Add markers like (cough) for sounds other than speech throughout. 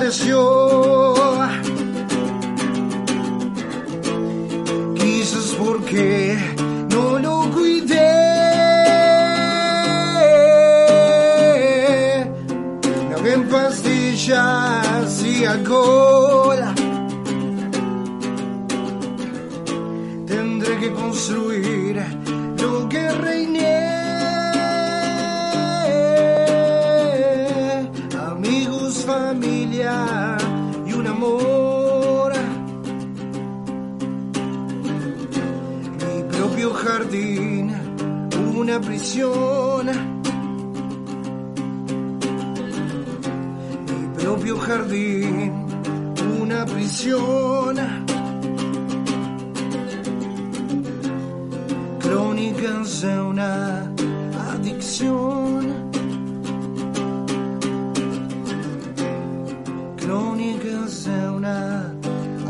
desapareció.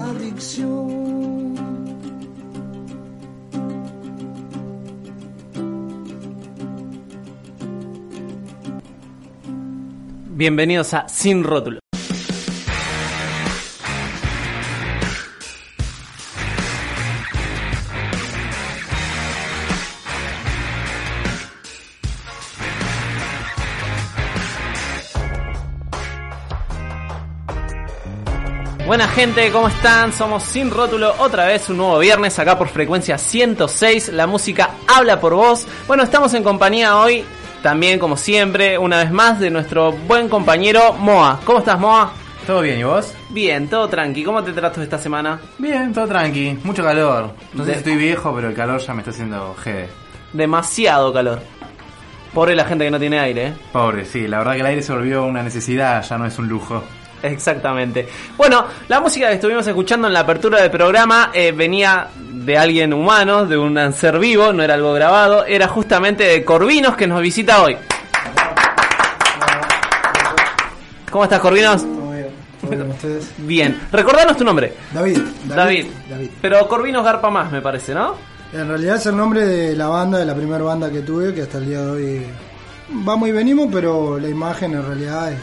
Adicción. Bienvenidos a Sin Rótulo. Buena gente, ¿cómo están? Somos Sin Rótulo, otra vez un nuevo viernes acá por frecuencia 106, la música habla por vos. Bueno, estamos en compañía hoy, también como siempre, una vez más de nuestro buen compañero Moa. ¿Cómo estás Moa? ¿Todo bien y vos? Bien, todo tranqui. ¿Cómo te tratas esta semana? Bien, todo tranqui. Mucho calor. No sé si estoy viejo, pero el calor ya me está haciendo jede. Demasiado calor. Pobre la gente que no tiene aire, ¿eh? Pobre, sí, la verdad que el aire se volvió una necesidad, ya no es un lujo. (laughs) Exactamente. Bueno, la música que estuvimos escuchando en la apertura del programa eh, venía de alguien humano, de un ser vivo, no era algo grabado, era justamente de Corvinos que nos visita hoy. ¿Cómo estás, Corvinos? Todo bien, todo bien, ustedes. Bien. Recordanos tu nombre. David, David. David. Pero Corvinos garpa más, me parece, ¿no? En realidad es el nombre de la banda, de la primera banda que tuve, que hasta el día de hoy vamos y venimos, pero la imagen en realidad es,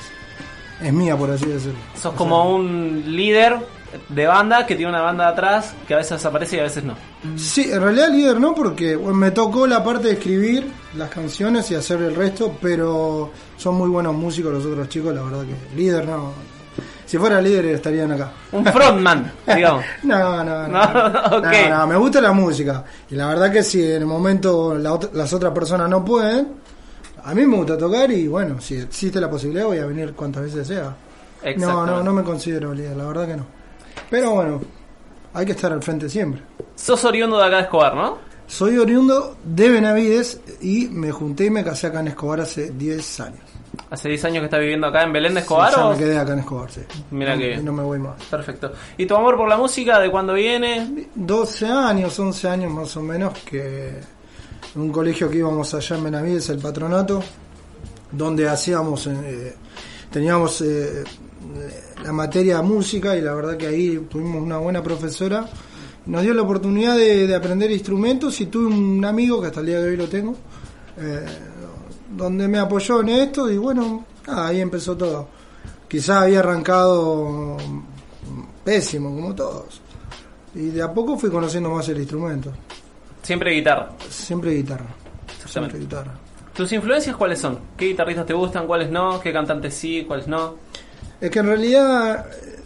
es mía, por así decirlo. Sos como un líder de banda que tiene una banda atrás que a veces aparece y a veces no. Sí, en realidad líder no, porque bueno, me tocó la parte de escribir las canciones y hacer el resto, pero son muy buenos músicos los otros chicos, la verdad que líder no. Si fuera líder estarían acá. Un frontman, (laughs) digamos. No, no, no. No, (laughs) ok. No, no, me gusta la música. Y la verdad que si en el momento la ot- las otras personas no pueden, a mí me gusta tocar y bueno, si existe la posibilidad voy a venir cuantas veces sea. No, no, no me considero líder, la verdad que no. Pero bueno, hay que estar al frente siempre. Sos oriundo de acá de Escobar, ¿no? Soy oriundo de Benavides y me junté y me casé acá en Escobar hace 10 años. Hace 10 años que estás viviendo acá en Belén de Escobar. Sí, ya o- me quedé acá en Escobar, sí. Mira no, que bien. No me voy más. Perfecto. ¿Y tu amor por la música de cuándo viene? 12 años, 11 años más o menos, que un colegio que íbamos allá en Benavides, el patronato, donde hacíamos, eh, teníamos eh, la materia de música y la verdad que ahí tuvimos una buena profesora. Nos dio la oportunidad de, de aprender instrumentos y tuve un amigo que hasta el día de hoy lo tengo, eh, donde me apoyó en esto y bueno, ahí empezó todo. Quizás había arrancado pésimo, como todos. Y de a poco fui conociendo más el instrumento. Siempre guitarra. Siempre guitarra. Siempre guitarra. ¿Tus influencias cuáles son? ¿Qué guitarristas te gustan? ¿Cuáles no? ¿Qué cantantes sí? ¿Cuáles no? Es que en realidad, eh,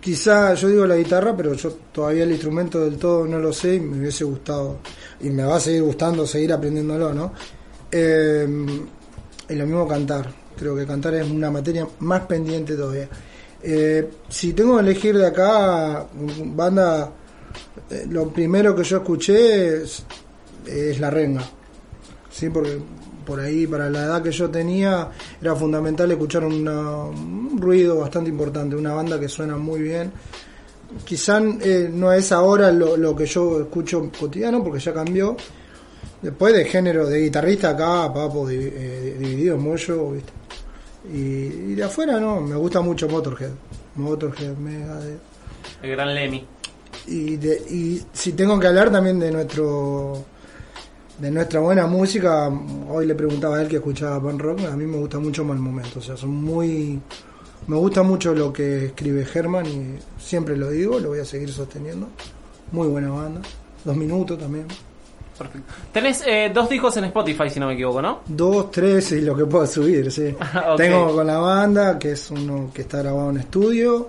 quizá yo digo la guitarra, pero yo todavía el instrumento del todo no lo sé y me hubiese gustado, y me va a seguir gustando seguir aprendiéndolo, ¿no? Eh, y lo mismo cantar. Creo que cantar es una materia más pendiente todavía. Eh, si tengo que elegir de acá, mm, banda, eh, lo primero que yo escuché es, La Renga. Sí, porque por ahí, para la edad que yo tenía, era fundamental escuchar una- un ruido bastante importante, una banda que suena muy bien. Quizá eh, no es ahora lo, que yo escucho cotidiano, porque ya cambió. Después de género de guitarrista acá, papo, eh, dividido, mollo, ¿viste? Y, y de afuera no, me gusta mucho Motorhead. Motorhead, Megadeth. El gran Lemmy. Y, de, y si tengo que hablar también de nuestro de nuestra buena música, hoy le preguntaba a él que escuchaba pan rock, a mí me gusta mucho Mal Momento, o sea, son muy... Me gusta mucho lo que escribe Germán y siempre lo digo, lo voy a seguir sosteniendo. Muy buena banda. Dos minutos también. Perfecto. Tenés eh, dos discos en Spotify, si no me equivoco, ¿no? Dos, tres y lo que puedo subir, sí. (laughs) Tengo con la banda, que es uno que está grabado en estudio.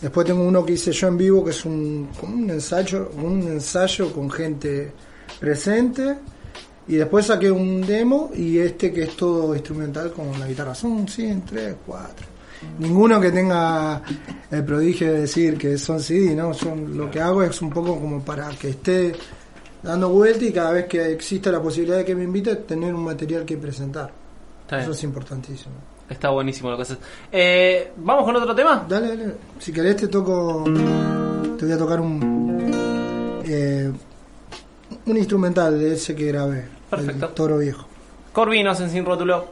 Después tengo uno que hice yo en vivo, que es un, como un ensayo, un ensayo con gente presente. Y después saqué un demo y este que es todo instrumental con la guitarra. Son, sí, tres, cuatro. Ninguno que tenga el prodigio de decir que son CD, ¿no? Lo que hago es un poco como para que esté dando vuelta y cada vez que exista la posibilidad de que me invite, tener un material que presentar. Eso es importantísimo. Está buenísimo lo que haces. Eh, ¿Vamos con otro tema? Dale, dale. Si querés te toco, te voy a tocar un eh, un instrumental de ese que grabé. Perfecto. El Toro Viejo. Corvinos en Sin Rótulo.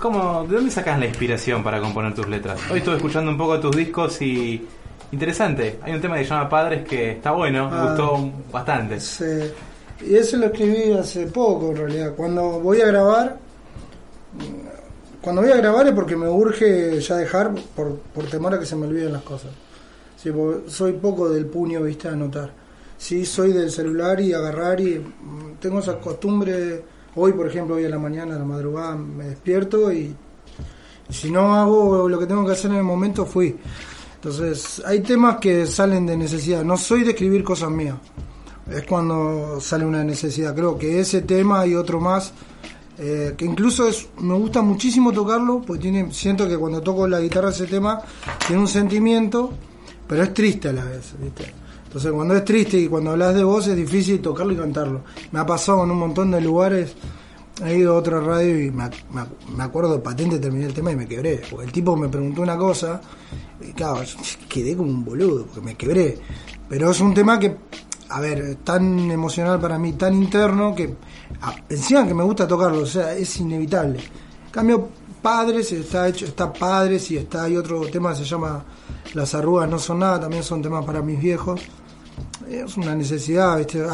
Cómo, de dónde sacas la inspiración para componer tus letras? Hoy estuve escuchando un poco tus discos y interesante. Hay un tema que se llama Padres que está bueno, me Ah. gustó bastante. Sí. Y ese lo escribí hace poco en realidad. Cuando voy a grabar, cuando voy a grabar es porque me urge ya dejar por, por temor a que se me olviden las cosas. Sí, soy poco del puño, viste, a anotar. Sí, soy del celular y agarrar y mm, tengo esa costumbre. Hoy, por ejemplo, hoy a la mañana, a la madrugada, me despierto y, y si no hago lo que tengo que hacer en el momento, fui. Entonces, hay temas que salen de necesidad. No soy de escribir cosas mías. Es cuando sale una necesidad. Creo que ese tema y otro más, eh, que incluso es, me gusta muchísimo tocarlo, porque tiene, siento que cuando toco la guitarra ese tema, tiene un sentimiento, pero es triste a la vez, ¿viste? Entonces, cuando es triste y cuando hablas de voz, es difícil tocarlo y cantarlo. Me ha pasado en un montón de lugares. He ido a otra radio y me, me ac- me acuerdo patente terminé el tema y me quebré. Porque el tipo me preguntó una cosa y claro, yo quedé como un boludo porque me quebré. Pero es un tema que, a ver, tan emocional para mí, tan interno que a- encima que me gusta tocarlo, o sea, es inevitable. En cambio, Padres está hecho, está Padres y está hay otro tema que se llama Las arrugas no son nada, también son temas para mis viejos es una necesidad, ¿viste?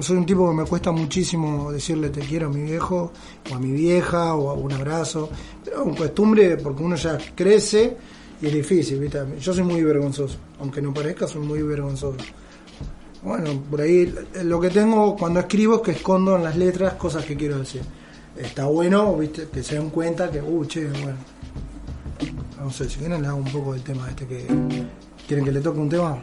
Soy un tipo que me cuesta muchísimo decirle te quiero a mi viejo, o a mi vieja, o a un abrazo, pero es costumbre porque uno ya crece y es difícil, ¿viste? Yo soy muy vergonzoso, aunque no parezca, soy muy vergonzoso. Bueno, por ahí lo que tengo cuando escribo es que escondo en las letras cosas que quiero decir. Está bueno, ¿viste? Que se den cuenta que, uh, che, bueno. No sé, si quieren le hago un poco del tema este que... ¿Quieren que le toque un tema?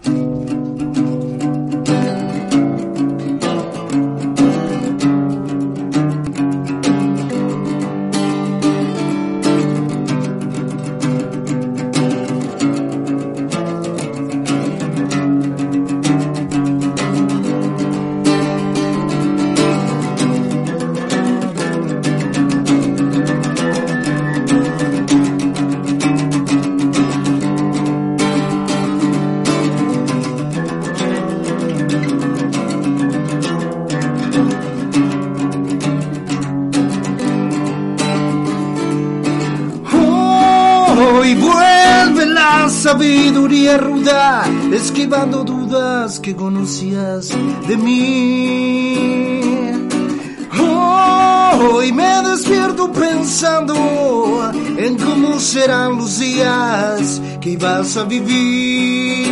Esquivando dudas que conocías de mí. Hoy me despierto pensando en cómo serán los días que ibas a vivir.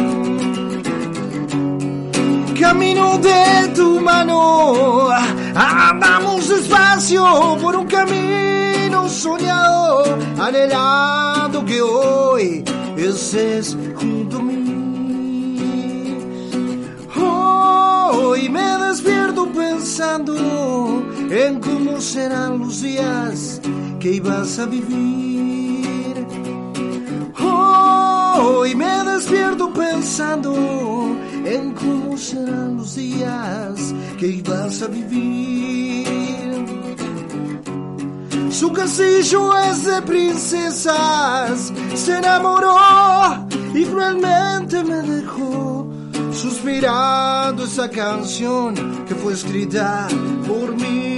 Camino de tu mano, andamos despacio por un camino soñado, anhelando que hoy estés junto a mí. Hoy me despierto pensando en cómo serán los días que ibas a vivir. Hoy me despierto pensando en cómo serán los días que ibas a vivir. Su castillo es de princesas, se enamoró y cruelmente me dejó suspirando esa canción que fue escrita por mí.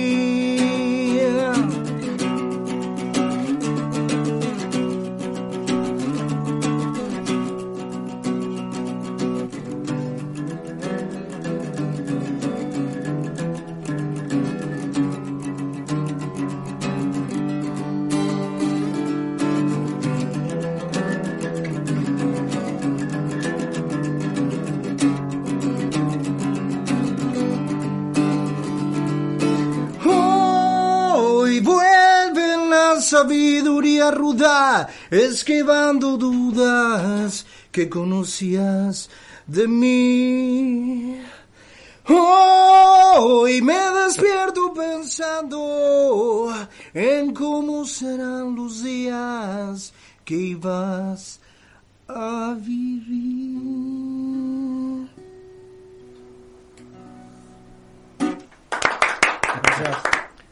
Sabiduría ruda, esquivando dudas que conocías de mí. Hoy me despierto pensando en cómo serán los días que ibas a vivir.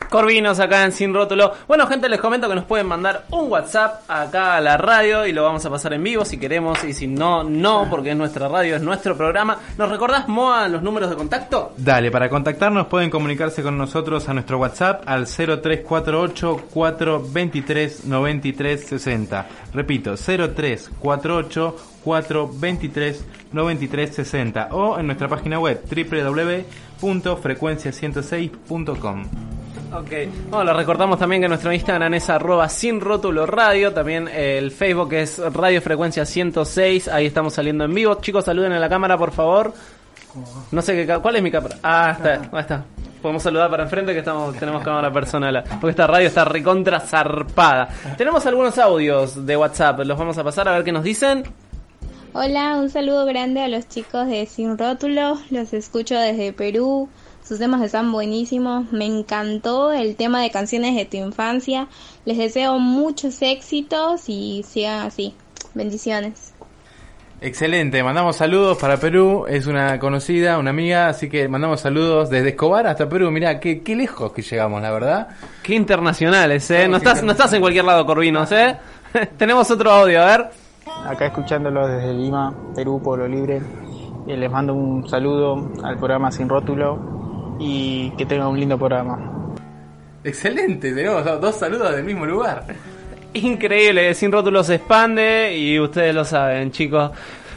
Corvinos acá en Sin Rótulo. Bueno, gente, les comento que nos pueden mandar un WhatsApp acá a la radio y lo vamos a pasar en vivo si queremos y si no, no, porque es nuestra radio, es nuestro programa. ¿Nos recordás, Moa, los números de contacto? Dale, para contactarnos pueden comunicarse con nosotros a nuestro WhatsApp al 0348 423 93 60. Repito, 0348 423 93 60 o en nuestra página web www.frecuencia106.com. Ok, bueno, les recordamos también que nuestro Instagram es arroba sin rótulo radio, también el Facebook es Radio Frecuencia 106, ahí estamos saliendo en vivo. Chicos, saluden a la cámara, por favor. No sé qué, cuál es mi cámara. Ah, está, ahí está. Podemos saludar para enfrente que estamos tenemos cámara personal, porque esta radio está recontra zarpada. Tenemos algunos audios de WhatsApp, los vamos a pasar a ver qué nos dicen. Hola, un saludo grande a los chicos de Sin Rótulo, los escucho desde Perú, sus temas están buenísimos, me encantó el tema de canciones de tu infancia, les deseo muchos éxitos y sigan así, bendiciones. Excelente, mandamos saludos para Perú, es una conocida, una amiga, así que mandamos saludos desde Escobar hasta Perú. Mirá, qué, qué lejos que llegamos, la verdad. Qué internacionales, eh. No estás, no estás en cualquier lado, Corvinos, eh. (laughs) Tenemos otro audio, a ver. Acá escuchándolo desde Lima, Perú, Pueblo Libre. Eh, les mando un saludo al programa Sin Rótulo y que tengan un lindo programa. Excelente, tenemos do- dos saludos del mismo lugar. Increíble, sin rótulo se expande y ustedes lo saben, chicos.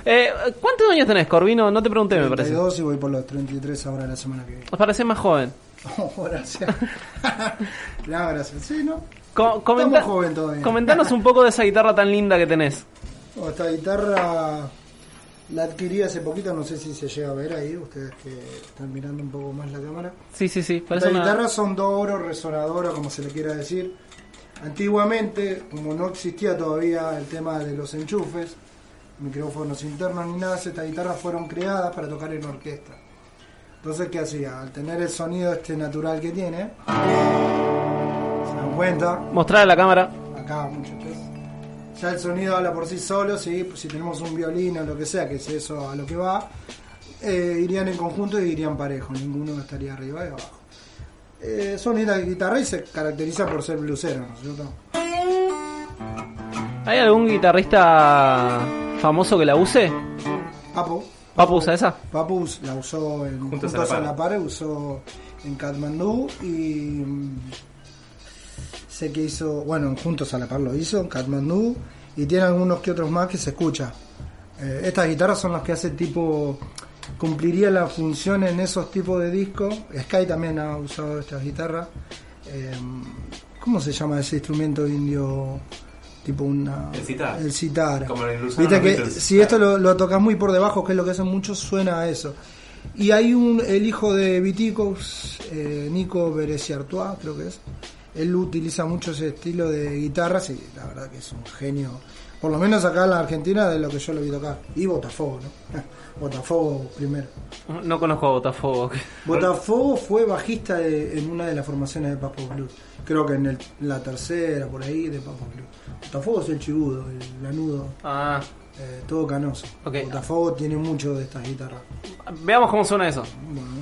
Eh, ¿Cuántos años tenés, Corvino? No te pregunté, me parece. 32 y voy por los 33 ahora la semana que viene. Nos parece más joven. Oh, gracias. (laughs) no, gracias. Sí, ¿no? Co- comenta- Estamos joven todavía. comentanos un poco de esa guitarra tan linda que tenés. Oh, esta guitarra la adquirí hace poquito, no sé si se llega a ver ahí, ustedes que están mirando un poco más la cámara. Sí, sí, sí. Una... guitarras son Dobro, resonadora, como se le quiera decir. Antiguamente, como no existía todavía el tema de los enchufes, micrófonos internos ni nada, estas guitarras fueron creadas para tocar en orquesta. Entonces, ¿qué hacía? Al tener el sonido este natural que tiene, se dan cuenta, Mostrar a la cámara. acá muchas veces. Ya el sonido habla por sí solo, ¿sí? si tenemos un violín o lo que sea, que es eso a lo que va, eh, irían en conjunto y irían parejo, ninguno estaría arriba y abajo. Eh, son lindas guitarras y se caracteriza por ser blusero, ¿no es cierto? ¿Hay algún guitarrista famoso que la use? Papu. ¿Papu usa esa? Papu la usó en Juntos Juntos, a la a la Par, usó en Katmandú y mm, sé que hizo, bueno, en Juntos a la Par lo hizo en y tiene algunos que otros más que se escucha. Eh, estas guitarras son las que hace tipo cumpliría la función en esos tipos de discos. Sky también ha usado estas guitarras. Eh, ¿Cómo se llama ese instrumento indio? Tipo una. El sitar. El sitar. Como usaban Viste que Beatles. si esto lo, lo tocas muy por debajo, que es lo que hacen muchos, suena a eso. Y hay un, el hijo de Viticos, eh, Nico Bereciartois, creo que es. Él utiliza mucho ese estilo de guitarras y la verdad que es un genio. Por lo menos acá en la Argentina de lo que yo lo vi tocar. Y Botafogo, ¿no? (laughs) Botafogo primero. No conozco a Botafogo. Botafogo fue bajista de- en una de las formaciones de Papo Blues. Creo que en el- la tercera, por ahí, de Papo Blues. Botafogo es el chibudo, el lanudo, Ah, eh, todo canoso. Botafogo tiene mucho de estas guitarras. veamos cómo suena eso. Bueno.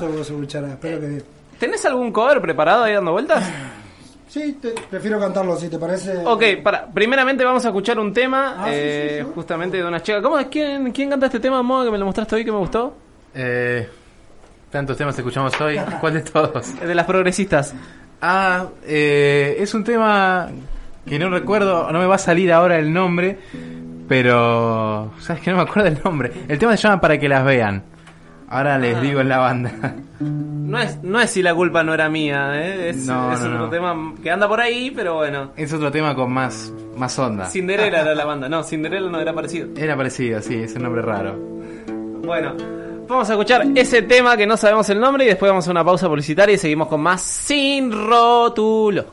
Bueno. Eso vos escucharás, espero que. ¿Tenés algún cover preparado ahí dando vueltas? (sighs) Sí, te- prefiero cantarlo si te parece. Ok, para, primeramente vamos a escuchar un tema, Ah, eh, sí, sí. justamente de una chica. ¿Cómo, quién, ¿Quién canta este tema, Moa, que me lo mostraste hoy que me gustó? Eh, tantos temas escuchamos hoy. (laughs) ¿Cuál de todos? Eh, De las progresistas. Ah, eh, es un tema que no recuerdo, no me va a salir ahora el nombre, pero sabes que no me acuerdo el nombre. El tema se llama Para que las vean. Ahora les Ah. digo en la banda. No es, no es si la culpa no era mía, ¿eh? es, No, es no, otro no. tema que anda por ahí, pero bueno. Es otro tema con más, más onda. Cinderella era la banda, no, Cinderella no era parecido. Era parecido, sí, es un nombre raro. Bueno, vamos a escuchar ese tema que no sabemos el nombre y después vamos a una pausa publicitaria y seguimos con más Sin Rótulo.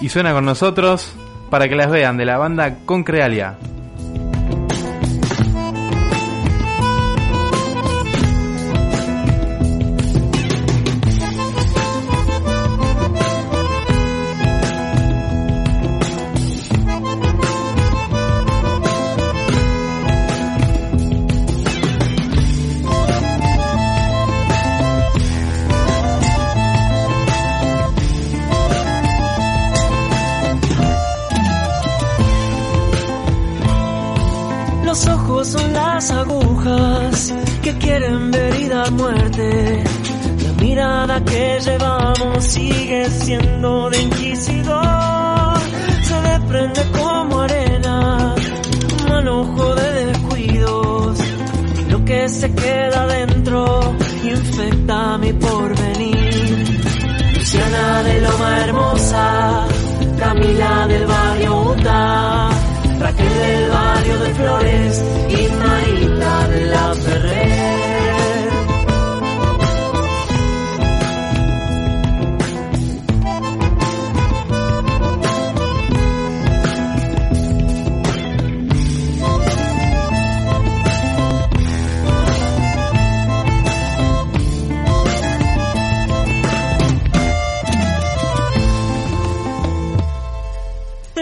Y suena con nosotros para que las vean de la banda Concrealia.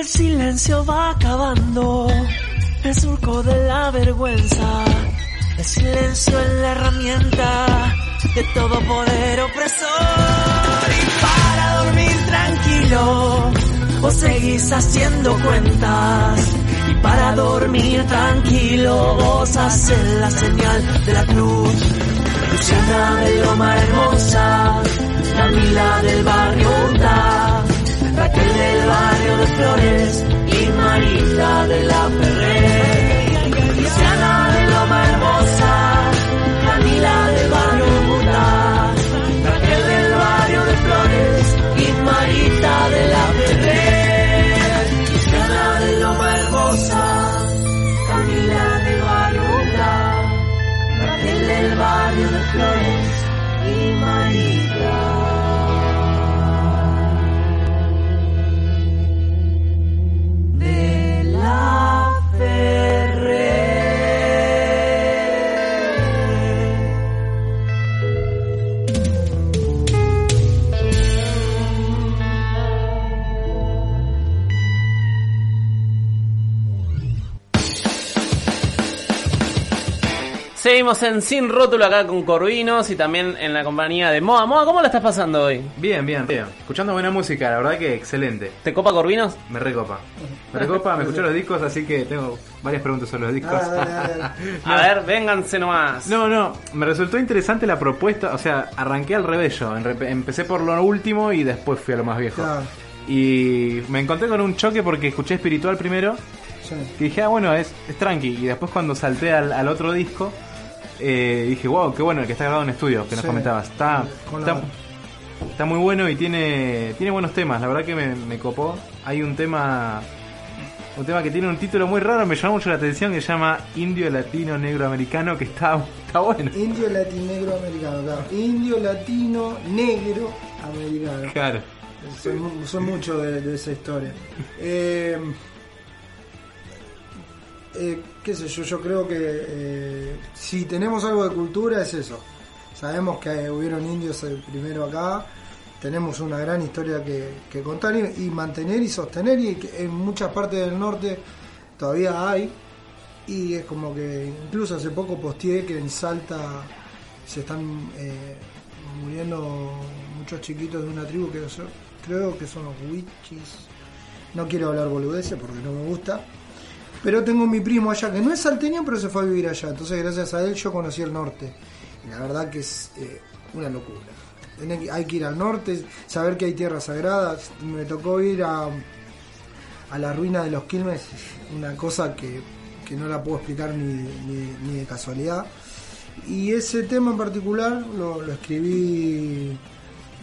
El silencio va acabando, el surco de la vergüenza. El silencio es la herramienta de todo poder opresor. Y para dormir tranquilo, vos seguís haciendo cuentas. Y para dormir tranquilo, vos haces la señal de la cruz. Luciana de Loma Hermosa, Camila del barrio Honda, Raquel del barrio de Flores y Marita de la Ferrer. Seguimos en Sin Rótulo acá con Corvinos y también en la compañía de Moa. Moa, ¿cómo la estás pasando hoy? Bien, bien, bien. Escuchando buena música, la verdad que excelente. ¿Te copa Corvinos? Me recopa. (laughs) Me recopa, me escuché los discos, así que tengo varias preguntas sobre los discos. (laughs) A ver, vénganse nomás. No, no, me resultó interesante la propuesta, o sea, arranqué al revés yo, empecé por lo último y después fui a lo más viejo. Claro, Y me encontré con un choque porque escuché espiritual primero, sí. que dije, ah, bueno, es, es tranqui, y después cuando salté al, al otro disco, eh, dije, wow, qué bueno, el que está grabado en estudio, que nos Sí. comentabas. Está, está, está muy bueno y tiene, tiene buenos temas, la verdad que me, me copó. Hay un tema... Un tema que tiene un título muy raro, me llamó mucho la atención, que se llama Indio Latino Negro Americano, que está, está bueno. Indio latinegro americano, claro. Indio latino negro americano. Claro. Son, mu- son mucho de, de esa historia. Eh, eh, qué sé yo, yo creo que eh, si tenemos algo de cultura es eso. Sabemos que hubieron indios eh, primero acá, tenemos una gran historia que, contar y, y mantener y sostener y que en muchas partes del norte todavía hay. Y es como que incluso hace poco posteé que en Salta se están eh, muriendo muchos chiquitos de una tribu que yo creo que son los wichis. No quiero hablar boludeces porque no me gusta. Pero tengo mi primo allá que no es salteño, pero se fue a vivir allá. Entonces, gracias a él, yo conocí el norte. Y la verdad que es eh, una locura. Hay que ir al norte, saber que hay tierras sagradas. Me tocó ir a, a la ruina de los Quilmes, una cosa que, que no la puedo explicar ni, ni, ni de casualidad. Y ese tema en particular lo, lo escribí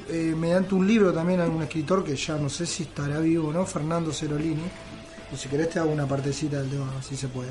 eh, mediante un libro también a un escritor que ya no sé si estará vivo o no, Fernando Cerolini. Y si querés te hago una partecita del tema, si se puede.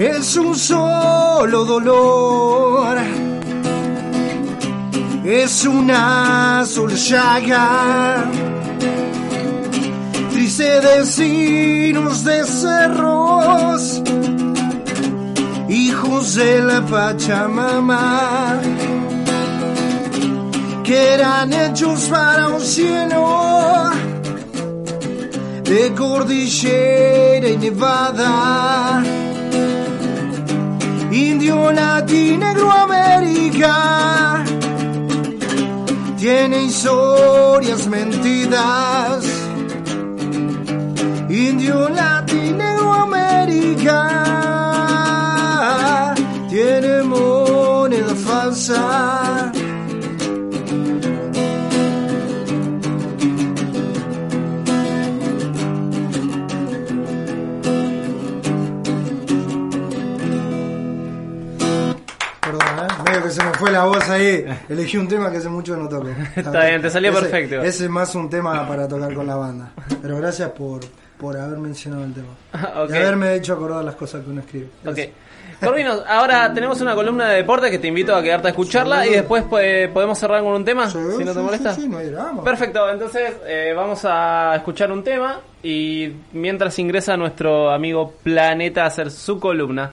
Es un solo dolor, es una sola llaga, triste destinos de cerros, hijos de la Pachamama, que eran hechos para un cielo de cordillera y nevada. Indio latinegro América tiene historias mentidas. Indio latinegro América tiene moneda falsa. La voz ahí. Elegí un tema que hace mucho que no toco. (laughs) Está bien, te salió Ese- perfecto. Ese es más un tema para tocar con la banda. Pero gracias por, por haber mencionado el tema. (laughs) Y haberme hecho acordar las cosas que uno escribe. Ok. Corvinos, ahora tenemos una columna de deporte que te invito a quedarte a escucharla y después pues, podemos cerrar con un tema, Sí, si no te molesta. sí, sí, no hay drama. Perfecto, entonces eh, vamos a escuchar un tema y mientras ingresa nuestro amigo Planeta a hacer su columna.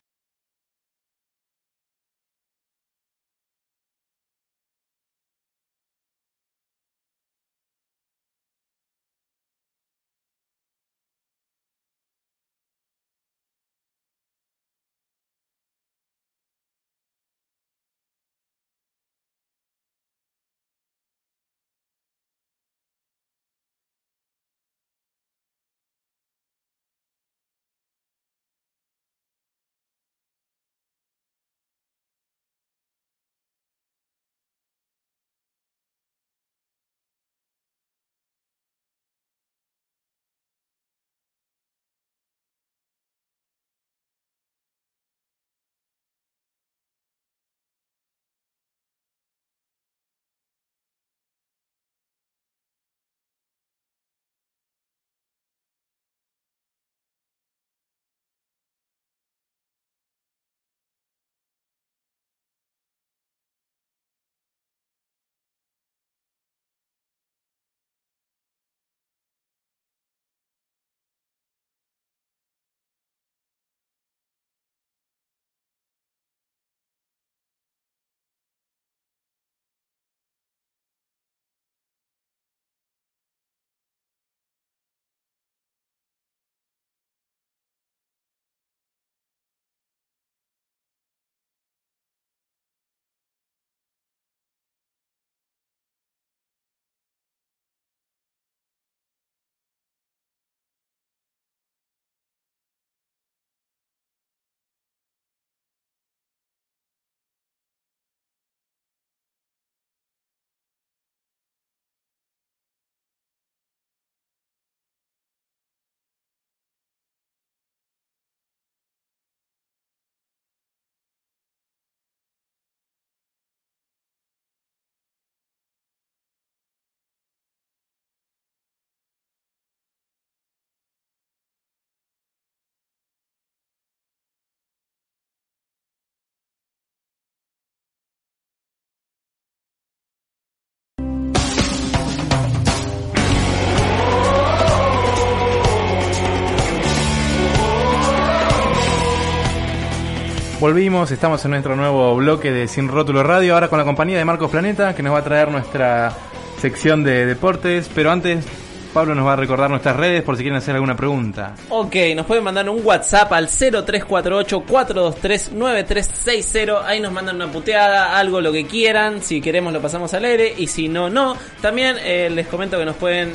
Volvimos, estamos en nuestro nuevo bloque de Sin Rótulo Radio, ahora con la compañía de Marcos Planeta, que nos va a traer nuestra sección de deportes, pero antes Pablo nos va a recordar nuestras redes por si quieren hacer alguna pregunta. Ok, nos pueden mandar un WhatsApp al 0348-423-9360. Ahí nos mandan una puteada, algo, lo que quieran. Si queremos lo pasamos al aire y si no, no. También eh, les comento que nos pueden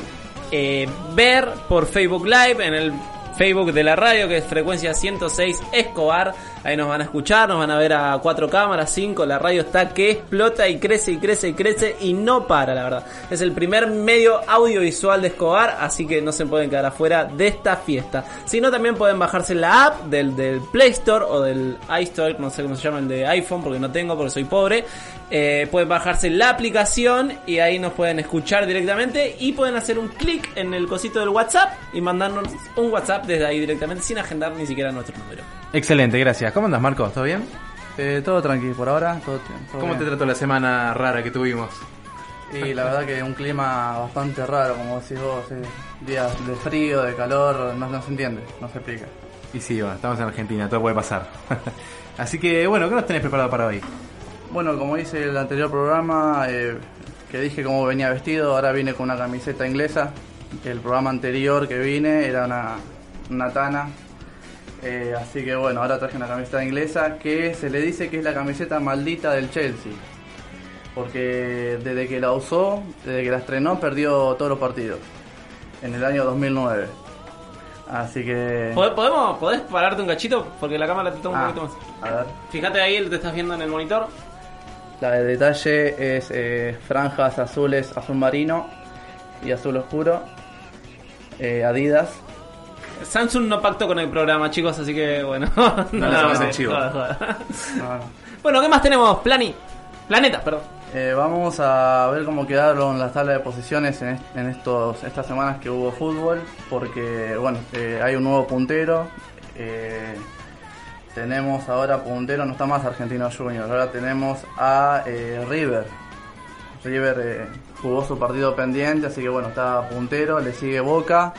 eh, ver por Facebook Live en el Facebook de la radio que es frecuencia 106 Escobar. Ahí nos van a escuchar, nos van a ver a cuatro cámaras, cinco. La radio está que explota y crece y crece y crece y no para, la verdad. Es el primer medio audiovisual de Escobar, así que no se pueden quedar afuera de esta fiesta. Si no, también pueden bajarse la app del, del Play Store o del iStore, no sé cómo se llama el de iPhone porque no tengo, porque soy pobre. Eh, pueden bajarse la aplicación y ahí nos pueden escuchar directamente y pueden hacer un clic en el cosito del WhatsApp y mandarnos un WhatsApp desde ahí directamente sin agendar ni siquiera nuestro número. Excelente, gracias. ¿Cómo andas, Marcos? ¿Todo bien? Eh, todo tranquilo por ahora, todo, todo ¿Cómo te trató la semana rara que tuvimos? Y la verdad que un clima bastante raro, como decís vos, sí. días de frío, de calor, no, no se entiende, no se explica. Y sí, bueno, estamos en Argentina, todo puede pasar. (laughs) Así que, bueno, ¿qué nos tenés preparado para hoy? Bueno, como dice el anterior programa, eh, que dije cómo venía vestido, ahora vine con una camiseta inglesa. El programa anterior que vine era una, una tana. Eh, así que bueno, ahora traje una camiseta inglesa que se le dice que es la camiseta maldita del Chelsea. Porque desde que la usó, desde que la estrenó, perdió todos los partidos. En el año 2009. Así que... ¿Pod- ¿Podemos, ¿Podés pararte un cachito? Porque la cámara te toma un Ah, poquito más. a ver. Fíjate ahí, te estás viendo en el monitor. La de detalle es eh, franjas azules, azul marino y azul oscuro. Eh, Adidas. Samsung no pactó con el programa, chicos, así que bueno. No le hacemos (laughs) el chivo. No, no. Bueno, ¿qué más tenemos, Plani? Planeta, perdón. Eh, vamos a ver cómo quedaron las tablas de posiciones en, est- en estos estas semanas que hubo fútbol, porque bueno, eh, hay un nuevo puntero. eh, tenemos ahora puntero, no está más Argentino Junior, ahora tenemos a eh, River. River eh, jugó su partido pendiente, así que bueno, está puntero, le sigue Boca,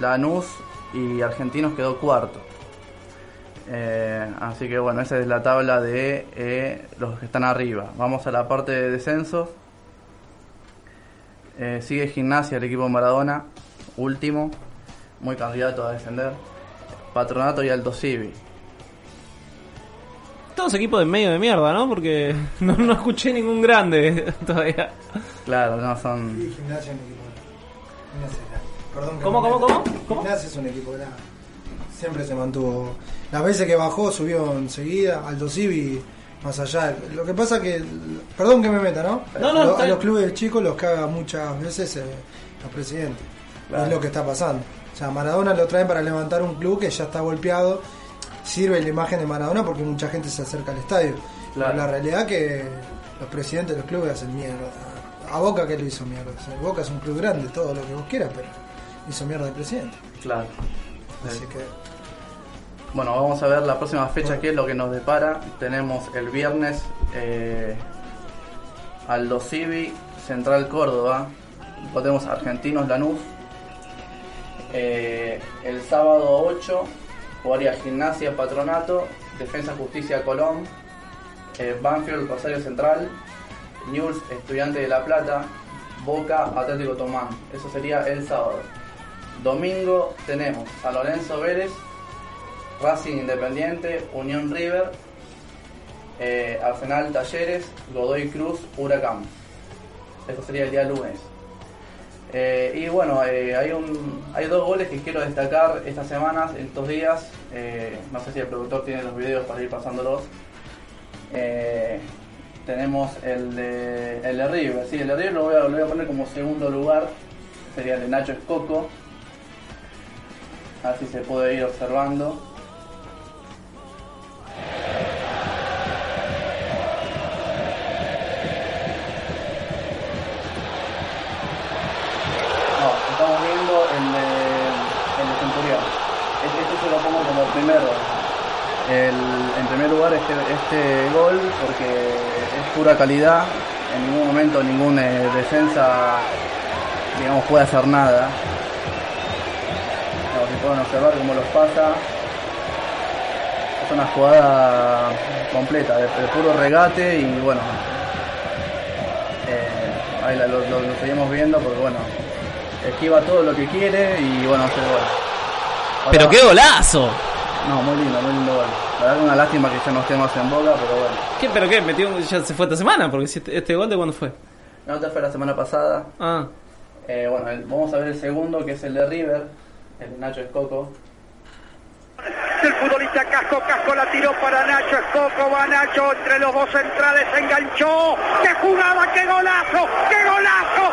Lanús y Argentinos quedó cuarto. Eh, así que bueno, esa es la tabla de los que están arriba. Vamos a la parte de descensos. Sigue Gimnasia, el equipo Maradona, último, muy candidato a descender. Patronato y Alto Civi. Todos equipos de medio de mierda, ¿no? Porque (laughs) no, no escuché ningún grande (laughs) todavía. Claro, no son. Y Gimnasia es un equipo grande. Gimnasia es grande. Perdón que ¿Cómo, me cómo, cómo? ¿Cómo? Gimnasia es un equipo grande. Siempre se mantuvo. Las veces que bajó, subió enseguida. Aldo Civi, más allá. Lo que pasa que. Perdón que me meta, ¿no? No, no, Lo- está a los clubes chicos los caga muchas veces eh, los presidentes. Claro. Es lo que está pasando. O sea, Maradona lo traen para levantar un club que ya está golpeado. Sirve la imagen de Maradona porque mucha gente se acerca al estadio. Claro. Pero la realidad que los presidentes de los clubes hacen mierda. A Boca que lo hizo mierda. O sea, Boca es un club grande, todo lo que vos quieras, pero hizo mierda el presidente. Claro. Así que Bueno, vamos a ver la próxima fecha, qué es lo que nos depara. Tenemos el viernes eh, Aldo Civi, Central Córdoba. Después tenemos Argentinos Lanús. Eh, el sábado 8 jugaría Gimnasia Patronato, Defensa Justicia Colón, eh, Banfield Rosario Central, News Estudiante de La Plata, Boca Atlético Tomán. Eso sería el sábado. Domingo tenemos San Lorenzo Vélez, Racing Independiente, Unión River, eh, Arsenal Talleres, Godoy Cruz, Huracán. Eso sería el día lunes. Eh, y bueno, eh, hay, un, hay dos goles que quiero destacar estas semanas, estos días. Eh, no sé si el productor tiene los videos para ir pasándolos. Tenemos el de, el de River. Sí, el de River lo voy, a, lo voy a poner como segundo lugar. Sería el de Nacho Escoco. A ver si se puede ir observando. El, en primer lugar este, este gol porque es pura calidad. En ningún momento ningún eh, defensa digamos puede hacer nada. Como si pueden observar cómo los pasa. Es una jugada completa, de, de puro regate y bueno. eh, ahí la- lo, lo- lo seguimos viendo porque bueno, esquiva todo lo que quiere y bueno, hace el gol. Ahora- Pero qué golazo. No, muy lindo, muy lindo gol. La verdad que una lástima que ya no esté más en boca, pero bueno. ¿Qué, ¿Pero qué? ¿Metió, un- ¿Ya se fue esta semana? Porque si este, este gol de cuándo fue? La otra fue la semana pasada. Ah, Eh, bueno, el- vamos a ver el segundo, que es el de River, el de Nacho Escoco. El futbolista Casco, Casco la tiró para Nacho Escoco, va Nacho entre los dos centrales, se enganchó, qué jugada, qué golazo, qué golazo,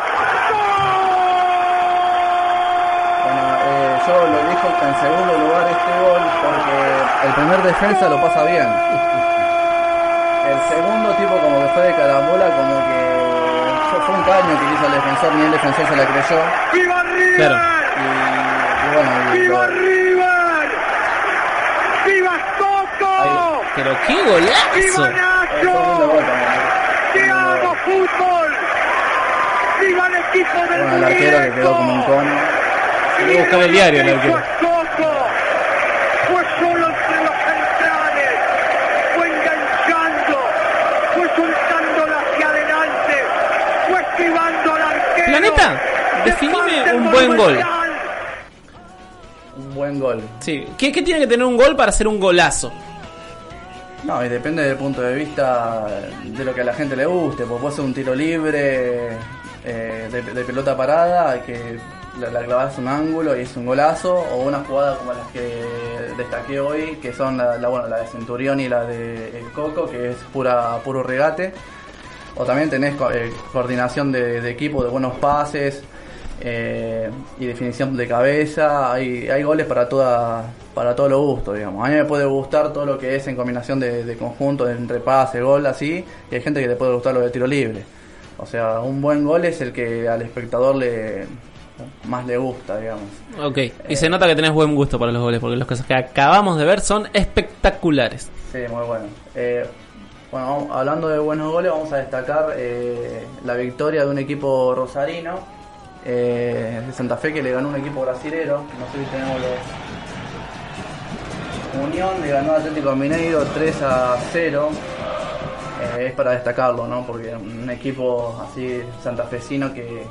Bueno, eh, yo lo elijo en segundo lugar este gol el primer defensa lo pasa bien. El segundo tipo como que fue de carambola, como que fue- fue un caño que hizo el defensor, ni el defensor se la creyó. viva River, Claro. Y, y bueno, y viva lo- River, viva Escoco, pero qué viva golazo. eh. ¿eh? te un lindo amo fútbol, viva el equipo del Bueno, el arquero que quedó como un cono. A buscar el diario, el arquero. Escoco. Fue solo entre los centrales, fue enganchando, fue soltándola hacia adelante, fue esquivando al arquero. Planeta, De definime parte un buen gol. Un buen gol. Sí. ¿Qué, ¿Qué tiene que tener un gol para ser un golazo? No, y depende del punto de vista de lo que a la gente le guste, porque puede ser un tiro libre eh, de, de pelota parada, que la, la clavas un ángulo y es un golazo, o una jugada como las que destaqué hoy, que son la, la, bueno, la de Centurión y la de El Coco, que es pura puro regate. O también tenés eh, coordinación de, de equipo, de buenos pases, eh, y definición de cabeza. Hay, hay goles para toda para todos los gustos, digamos. A mí me puede gustar todo lo que es en combinación de, de conjunto, entre pase, gol, así, y hay gente que le puede gustar lo de tiro libre. O sea, un buen gol es el que al espectador le más le gusta, digamos. Ok, y se nota que tenés buen gusto para los goles, porque los que acabamos de ver son espectaculares. Sí, muy bueno. Eh, bueno, vamos- hablando de buenos goles, vamos a destacar eh, la victoria de un equipo rosarino eh, de Santa Fe que le ganó un equipo brasilero. No sé si tenemos los. Unión le ganó Atlético Mineiro 3 a 0. Eh, es para destacarlo, ¿no? Porque un equipo así santafesino que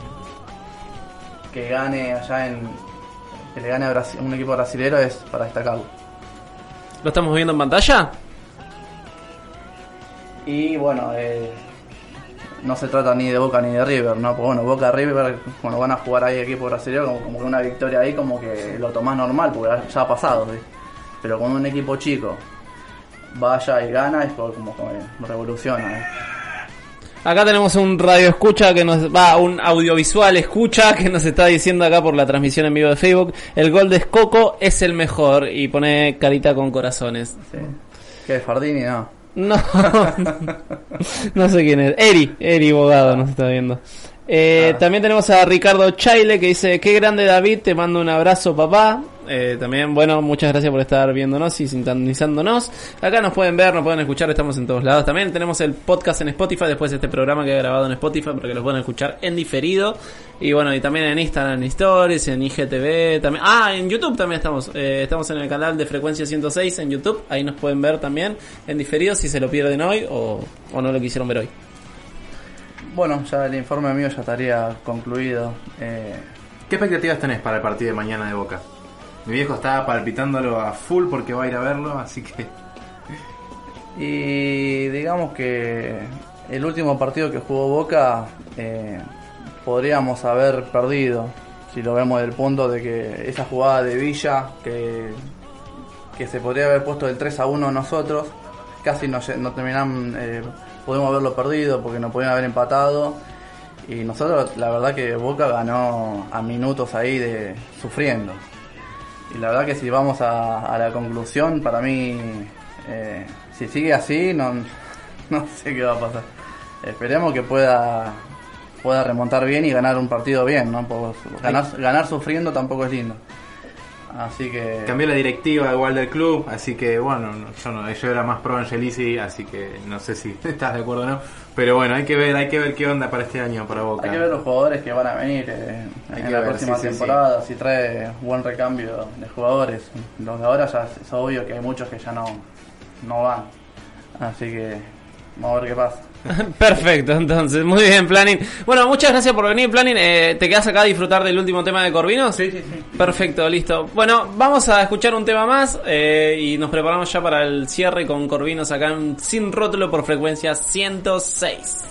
que gane allá en que le gane a un equipo brasilero es para destacarlo. ¿Lo estamos viendo en pantalla? Y bueno, eh, no se trata ni de Boca ni de River, ¿no? Pues bueno, Boca River, cuando van a jugar ahí equipo brasileño, como, como que una victoria ahí, como que lo tomás normal, porque ya ha pasado, ¿sí? Pero cuando un equipo chico vaya y gana, es como, como que revoluciona, ¿eh? Acá tenemos un radio escucha que nos va, un audiovisual escucha que nos está diciendo acá por la transmisión en vivo de Facebook, el gol de Escoco es el mejor y pone carita con corazones. Sí. ¿Qué es Fardini? No. No, (laughs) no sé quién es. Eri, Eri Bogado nos está viendo. Eh, También tenemos a Ricardo Chaile que dice, qué grande David, te mando un abrazo papá. Eh, también, bueno, muchas gracias por estar viéndonos y sintonizándonos. Acá nos pueden ver, nos pueden escuchar, estamos en todos lados. También tenemos el podcast en Spotify, después de este programa que he grabado en Spotify para que los puedan escuchar en diferido. Y bueno, y también en Instagram en Stories, en IGTV, también. Ah, en YouTube también estamos. Eh, estamos en el canal de Frecuencia 106 en YouTube. Ahí nos pueden ver también en diferido si se lo pierden hoy o, o no lo quisieron ver hoy. Bueno, ya el informe mío ya estaría concluido. Eh, ¿Qué expectativas tenés para el partido de mañana de Boca? Mi viejo está palpitándolo a full porque va a ir a verlo, así que Y digamos que el último partido que jugó Boca eh, podríamos haber perdido, si lo vemos del punto de que esa jugada de Villa, que, que se podría haber puesto del 3 a 1 nosotros, casi no, no terminan, eh, podemos haberlo perdido porque nos podían haber empatado. Y nosotros, la verdad que Boca ganó a minutos ahí de sufriendo. Y la verdad que si vamos a, a la conclusión, para mí, eh, si sigue así, no, (laughs) no sé qué va a pasar. Esperemos que pueda pueda remontar bien y ganar un partido bien, ¿no? Ganar, ganar sufriendo tampoco es lindo. Así que... cambió la directiva igual del club, así que bueno, no- yo no, yo era más pro Angelisi, así que no sé si (laughs) estás de acuerdo o no. Pero bueno, hay que ver, hay que ver qué onda para este año para Boca. Hay que ver los jugadores que van a venir eh, Hay en que la ver, próxima sí, sí, temporada, si trae buen recambio de jugadores. Los de ahora ya es, es obvio que hay muchos que ya no, no van. Así que vamos a ver qué pasa. (laughs) Perfecto, entonces, muy bien, Planning. Bueno, muchas gracias por venir, Planning. Eh, ¿Te quedas acá a disfrutar del último tema de Corvinos? Sí, sí, sí. Perfecto, listo. Bueno, vamos a escuchar un tema más eh, y nos preparamos ya para el cierre con Corvinos acá en Sin Rótulo por frecuencia 106.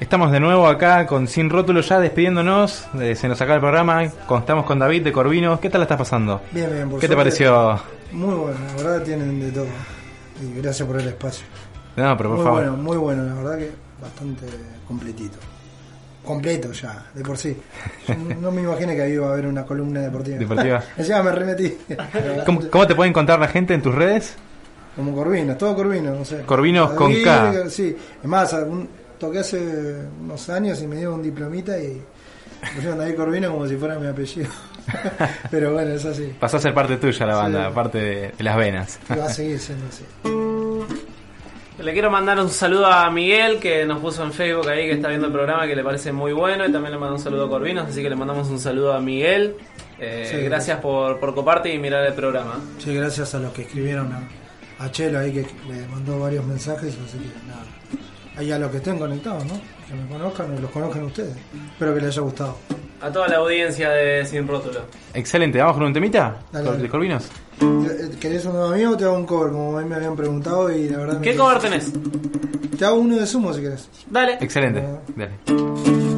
Estamos de nuevo acá con Sin Rótulo ya despidiéndonos, eh, se nos acaba el programa, estamos con David de Corvinos, ¿qué tal la estás pasando? Bien, bien, por ¿Qué te pareció? Muy bueno, la verdad tienen de todo. Y gracias por el espacio. No, pero por muy favor. bueno, muy bueno, la verdad que bastante completito. Completo ya, de por sí. Yo (laughs) no me imaginé que ahí iba a haber una columna deportiva. Deportiva. (laughs) Encima me remetí. (laughs) ¿Cómo, cómo te puede encontrar la gente en tus redes? Como Corvinos, todo Corvinos, no sé. Corvinos con K. Sí, es más, un- toqué hace unos años y me dio un diplomita y (laughs) pusieron David Corvino como si fuera mi apellido. (laughs) Pero bueno, es así. Pasó a ser parte tuya la banda, Sí. parte de, de las venas. Y va a seguir siendo así. Le quiero mandar un saludo a Miguel que nos puso en Facebook ahí que está viendo el programa que le parece muy bueno y también le mando un saludo a Corvinos, así que le mandamos un saludo a Miguel. Eh, Sí, gracias por, por coparte y mirar el programa. Sí, gracias a los que escribieron a, a Chelo ahí que me mandó varios mensajes, así que nada. Ahí a los que estén conectados, ¿no? Que me conozcan y los conozcan ustedes. Espero que les haya gustado. A toda la audiencia de Sin Rótulo. Excelente, ¿vamos con un temita? Dale, dale. ¿De Corvinos? Eh, ¿Querés uno mío o te hago un cover? Como a mí me habían preguntado y la verdad... ¿Qué cover tenés? Te hago uno de sumo si querés. Dale. Excelente, dale.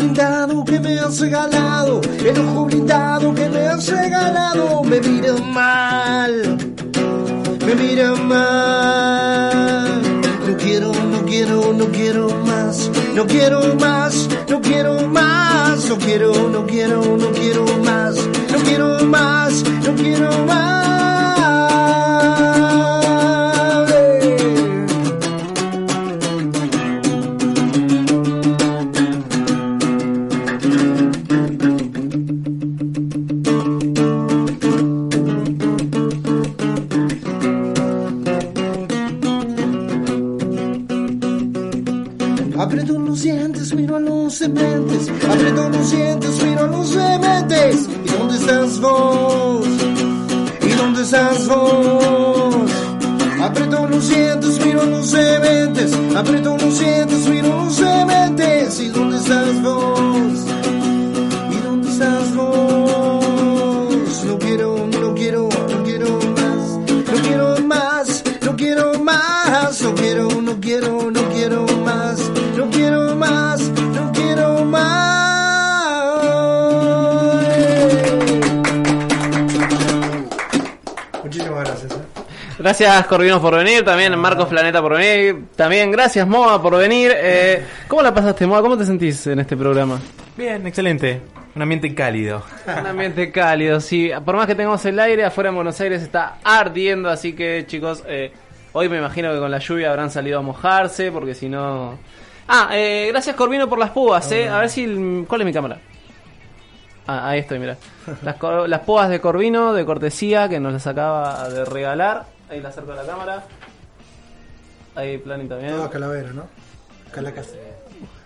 Blindado que me has regalado. El ojo blindado que me has regalado. Me mira mal me mira mal. No quiero, no quiero, no quiero más. No quiero más, no quiero más. No quiero, no quiero, no quiero más. No quiero más, no quiero más. Muchísimas gracias. ¿eh? Gracias Corvino por venir, también Marcos Planeta por venir, también gracias Moa por venir. Eh, ¿Cómo la pasaste Moa? ¿Cómo te sentís en este programa? Bien, excelente. Un ambiente cálido. Un ambiente cálido, sí. Por más que tengamos el aire, afuera en Buenos Aires está ardiendo, así que chicos, eh, hoy me imagino que con la lluvia habrán salido a mojarse, porque si no... Ah, eh, gracias Corvino por las púas, eh. A ver si... ¿Cuál es mi cámara? Ah, ahí estoy, mira. Las, las púas de Corvino, de cortesía, que nos las acaba de regalar. Ahí la acerco a la cámara. Ahí Plani también. Toda calavera, ¿no? Calacas.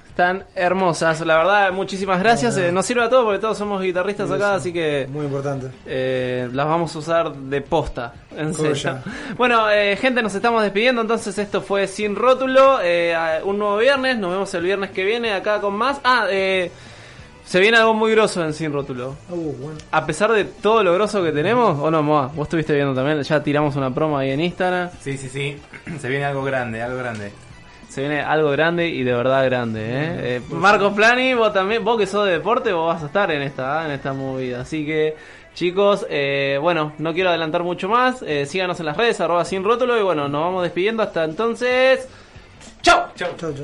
Están hermosas, la verdad, muchísimas gracias. Eh, nos sirve a todos porque todos somos guitarristas acá, así que Muy importante. eh, las vamos a usar de posta, en serio. (laughs) Bueno, eh, gente, nos estamos despidiendo, entonces esto fue Sin Rótulo, eh, un nuevo viernes, nos vemos el viernes que viene acá con más. Ah, eh, se viene algo muy grosso en Sin Rótulo. Uh, bueno. A pesar de todo lo grosso que tenemos, o no, Moa, vos estuviste viendo también, ya tiramos una promo ahí en Instagram. Sí, sí, sí. (clears throat) Se viene algo grande, algo grande. Se viene algo grande y de verdad grande, ¿eh? Eh, Marcos Plani, vos también, vos que sos de deporte, vos vas a estar en esta, en esta movida. Así que, chicos, eh, bueno, no quiero adelantar mucho más. eh, síganos en las redes, arroba sin rótulo. Y bueno, nos vamos despidiendo hasta entonces. ¡Chao! Chau, chau.